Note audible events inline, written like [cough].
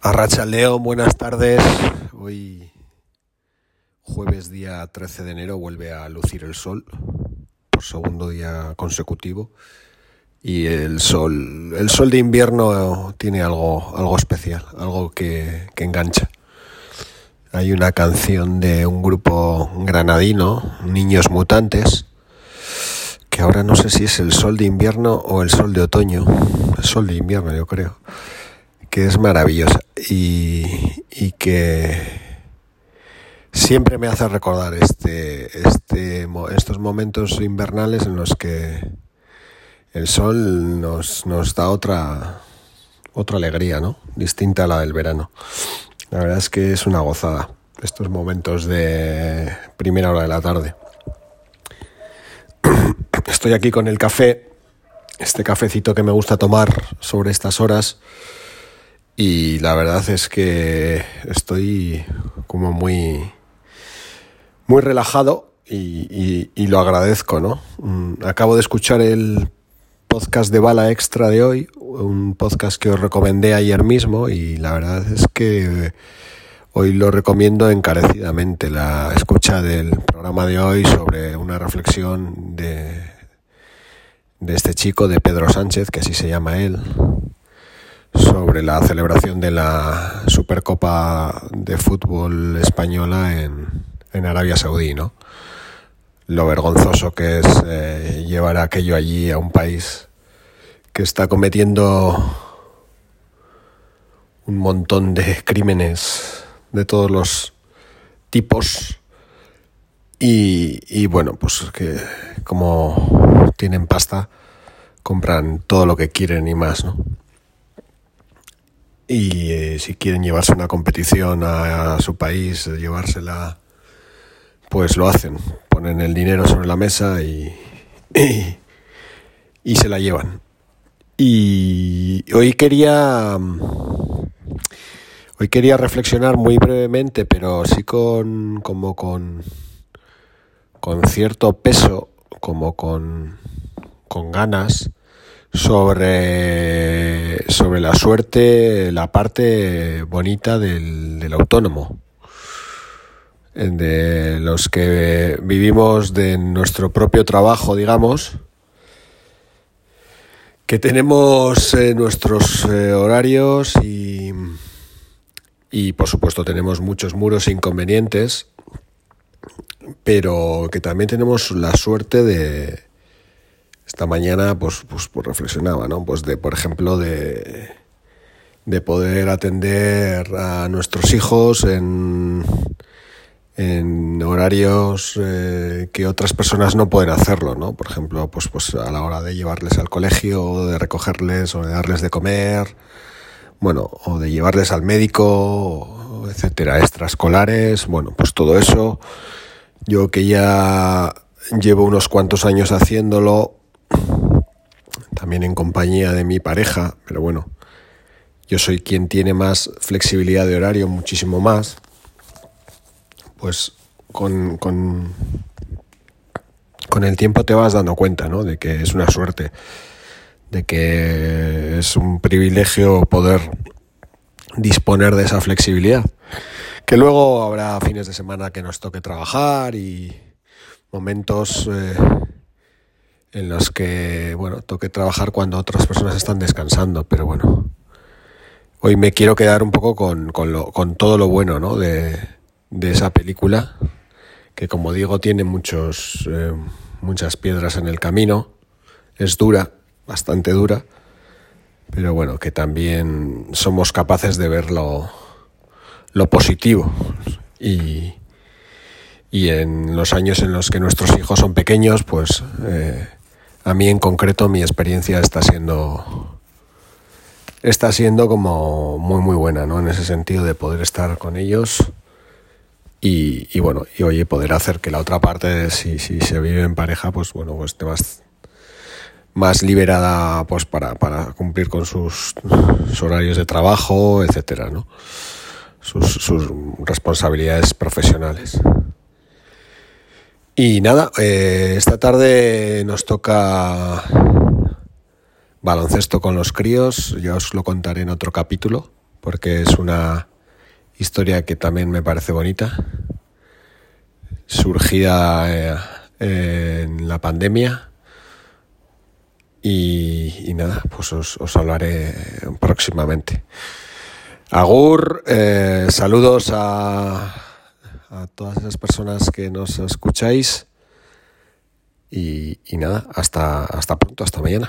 Arracha León, buenas tardes. Hoy, jueves día 13 de enero, vuelve a lucir el sol por segundo día consecutivo. Y el sol, el sol de invierno tiene algo, algo especial, algo que, que engancha. Hay una canción de un grupo granadino, Niños Mutantes, que ahora no sé si es el sol de invierno o el sol de otoño. El sol de invierno, yo creo que es maravillosa y, y, que siempre me hace recordar este, este, estos momentos invernales en los que el sol nos, nos da otra, otra alegría, ¿no? Distinta a la del verano. La verdad es que es una gozada estos momentos de primera hora de la tarde. [coughs] Estoy aquí con el café, este cafecito que me gusta tomar sobre estas horas y la verdad es que estoy como muy, muy relajado y, lo agradezco, ¿no? Mm, acabo de escuchar el podcast de Bala Extra de hoy, un podcast que os recomendé ayer mismo y la verdad es que hoy lo recomiendo encarecidamente, la escucha del programa de hoy sobre una reflexión de, de este chico, de Pedro Sánchez, que así se llama él, sobre la celebración de la Supercopa de Fútbol Española en, en Arabia Saudí, ¿no? Lo vergonzoso que es eh, llevar aquello allí a un país que está cometiendo un montón de crímenes de todos los tipos y, y bueno, pues que como tienen pasta compran todo lo que quieren y más, ¿no? Y eh, si quieren llevarse una competición a, su país, llevársela, pues lo hacen, ponen el dinero sobre la mesa y, y, se la llevan. Y hoy quería hoy quería reflexionar muy brevemente, pero sí con como con con cierto peso, como con con ganas sobre, sobre la suerte, la parte bonita del, del autónomo, de los que vivimos de nuestro propio trabajo, digamos, que tenemos eh, nuestros eh, horarios y, y por supuesto tenemos muchos muros inconvenientes, pero que también tenemos la suerte de, esta mañana pues, pues, pues, reflexionaba, ¿no? Pues de, por ejemplo, de, de poder atender a nuestros hijos en, en horarios eh, que otras personas no pueden hacerlo, ¿no? Por ejemplo, pues, pues a la hora de llevarles al colegio, o de recogerles, o de darles de comer, bueno, o de llevarles al médico, etcétera, extraescolares, bueno, pues todo eso. Yo que ya llevo unos cuantos años haciéndolo, también en compañía de mi pareja, pero bueno, yo soy quien tiene más flexibilidad de horario, muchísimo más, pues con, con, con el tiempo te vas dando cuenta, ¿no? De que es una suerte, de que es un privilegio poder disponer de esa flexibilidad. Que luego habrá fines de semana que nos toque trabajar y momentos eh, en los que, bueno, toque trabajar cuando otras personas están descansando, pero bueno, hoy me quiero quedar un poco con, con, todo lo bueno, ¿no? De, de, esa película, que como digo tiene muchos, eh, muchas piedras en el camino, es dura, bastante dura, pero bueno, que también somos capaces de ver lo, lo positivo. Y, y en los años en los que nuestros hijos son pequeños, pues eh, a mí en concreto mi experiencia está siendo está siendo como muy muy buena, ¿no? En ese sentido de poder estar con ellos y, bueno, y oye, poder hacer que la otra parte, si, si se vive en pareja, pues bueno, pues esté más, más liberada pues para, para cumplir con sus, horarios de trabajo, etcétera, ¿no? Sus responsabilidades profesionales. Y nada, eh, esta tarde nos toca baloncesto con los críos, ya os lo contaré en otro capítulo, porque es una historia que también me parece bonita, surgida eh, en la pandemia. Y, nada, pues os, hablaré próximamente. Agur, eh, saludos a, a todas esas personas que nos escucháis y, y nada, hasta, hasta pronto, hasta mañana.